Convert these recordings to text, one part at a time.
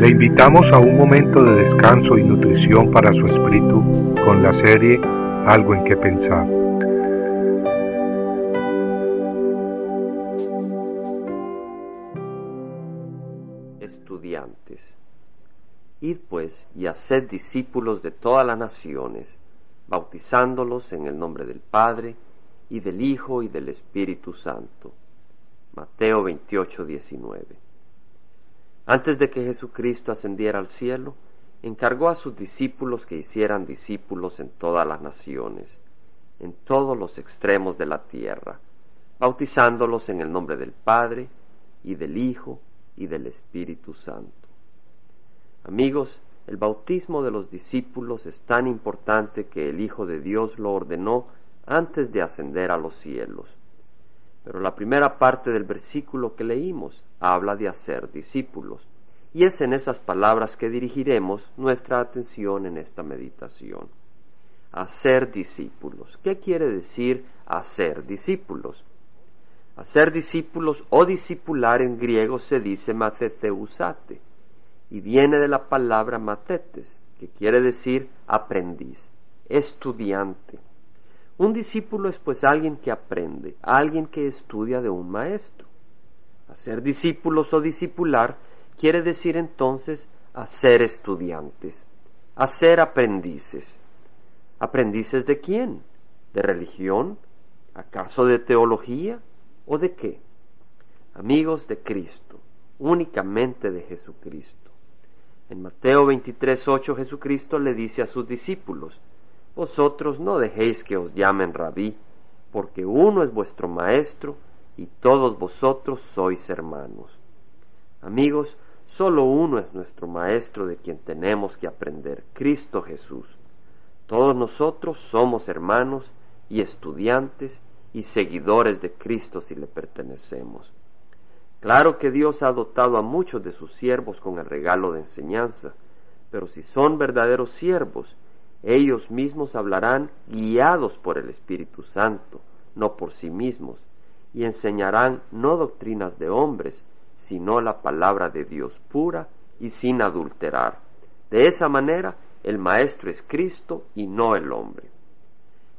Le invitamos a un momento de descanso y nutrición para su espíritu con la serie Algo en que pensar. Estudiantes. Id pues y haced discípulos de todas las naciones, bautizándolos en el nombre del Padre, y del Hijo y del Espíritu Santo. Mateo 28, 19. Antes de que Jesucristo ascendiera al cielo, encargó a sus discípulos que hicieran discípulos en todas las naciones, en todos los extremos de la tierra, bautizándolos en el nombre del Padre, y del Hijo, y del Espíritu Santo. Amigos, el bautismo de los discípulos es tan importante que el Hijo de Dios lo ordenó antes de ascender a los cielos. Pero la primera parte del versículo que leímos habla de hacer discípulos, y es en esas palabras que dirigiremos nuestra atención en esta meditación. Hacer discípulos. ¿Qué quiere decir hacer discípulos? Hacer discípulos o discipular en griego se dice matheteusate y viene de la palabra matetes, que quiere decir aprendiz, estudiante. Un discípulo es pues alguien que aprende, alguien que estudia de un maestro. Hacer discípulos o discipular quiere decir entonces hacer estudiantes, hacer aprendices. ¿Aprendices de quién? ¿De religión? ¿Acaso de teología? ¿O de qué? Amigos de Cristo, únicamente de Jesucristo. En Mateo 23:8 Jesucristo le dice a sus discípulos, vosotros no dejéis que os llamen rabí, porque uno es vuestro maestro y todos vosotros sois hermanos. Amigos, solo uno es nuestro maestro de quien tenemos que aprender, Cristo Jesús. Todos nosotros somos hermanos y estudiantes y seguidores de Cristo si le pertenecemos. Claro que Dios ha dotado a muchos de sus siervos con el regalo de enseñanza, pero si son verdaderos siervos, ellos mismos hablarán guiados por el Espíritu Santo, no por sí mismos, y enseñarán no doctrinas de hombres, sino la palabra de Dios pura y sin adulterar. De esa manera, el Maestro es Cristo y no el hombre.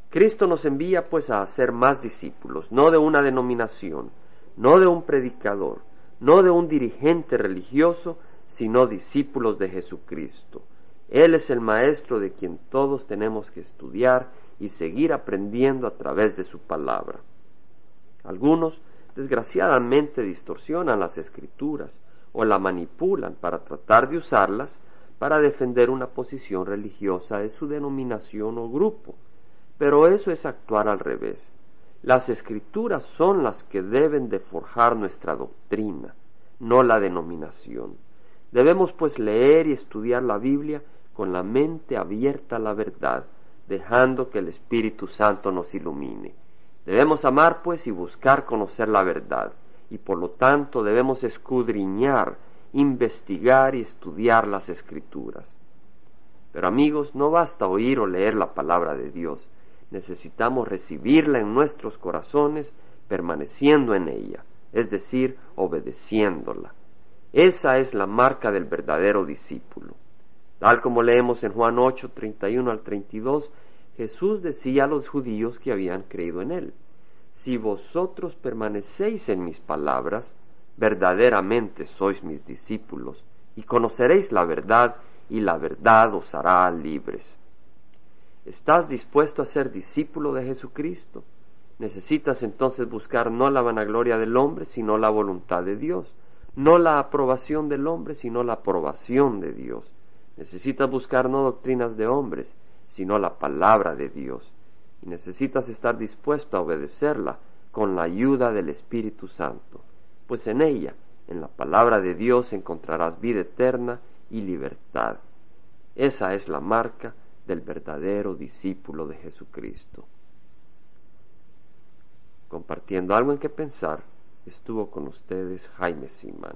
Cristo nos envía pues a hacer más discípulos, no de una denominación, no de un predicador, no de un dirigente religioso, sino discípulos de Jesucristo. Él es el maestro de quien todos tenemos que estudiar y seguir aprendiendo a través de su palabra. Algunos, desgraciadamente, distorsionan las escrituras o la manipulan para tratar de usarlas para defender una posición religiosa de su denominación o grupo. Pero eso es actuar al revés. Las escrituras son las que deben de forjar nuestra doctrina, no la denominación. Debemos pues leer y estudiar la Biblia con la mente abierta a la verdad, dejando que el Espíritu Santo nos ilumine. Debemos amar, pues, y buscar conocer la verdad, y por lo tanto debemos escudriñar, investigar y estudiar las escrituras. Pero amigos, no basta oír o leer la palabra de Dios, necesitamos recibirla en nuestros corazones, permaneciendo en ella, es decir, obedeciéndola. Esa es la marca del verdadero discípulo. Tal como leemos en Juan 8, 31 al 32, Jesús decía a los judíos que habían creído en él, Si vosotros permanecéis en mis palabras, verdaderamente sois mis discípulos, y conoceréis la verdad, y la verdad os hará libres. ¿Estás dispuesto a ser discípulo de Jesucristo? Necesitas entonces buscar no la vanagloria del hombre, sino la voluntad de Dios, no la aprobación del hombre, sino la aprobación de Dios. Necesitas buscar no doctrinas de hombres, sino la palabra de Dios. Y necesitas estar dispuesto a obedecerla con la ayuda del Espíritu Santo, pues en ella, en la palabra de Dios, encontrarás vida eterna y libertad. Esa es la marca del verdadero discípulo de Jesucristo. Compartiendo algo en que pensar, estuvo con ustedes Jaime Simán.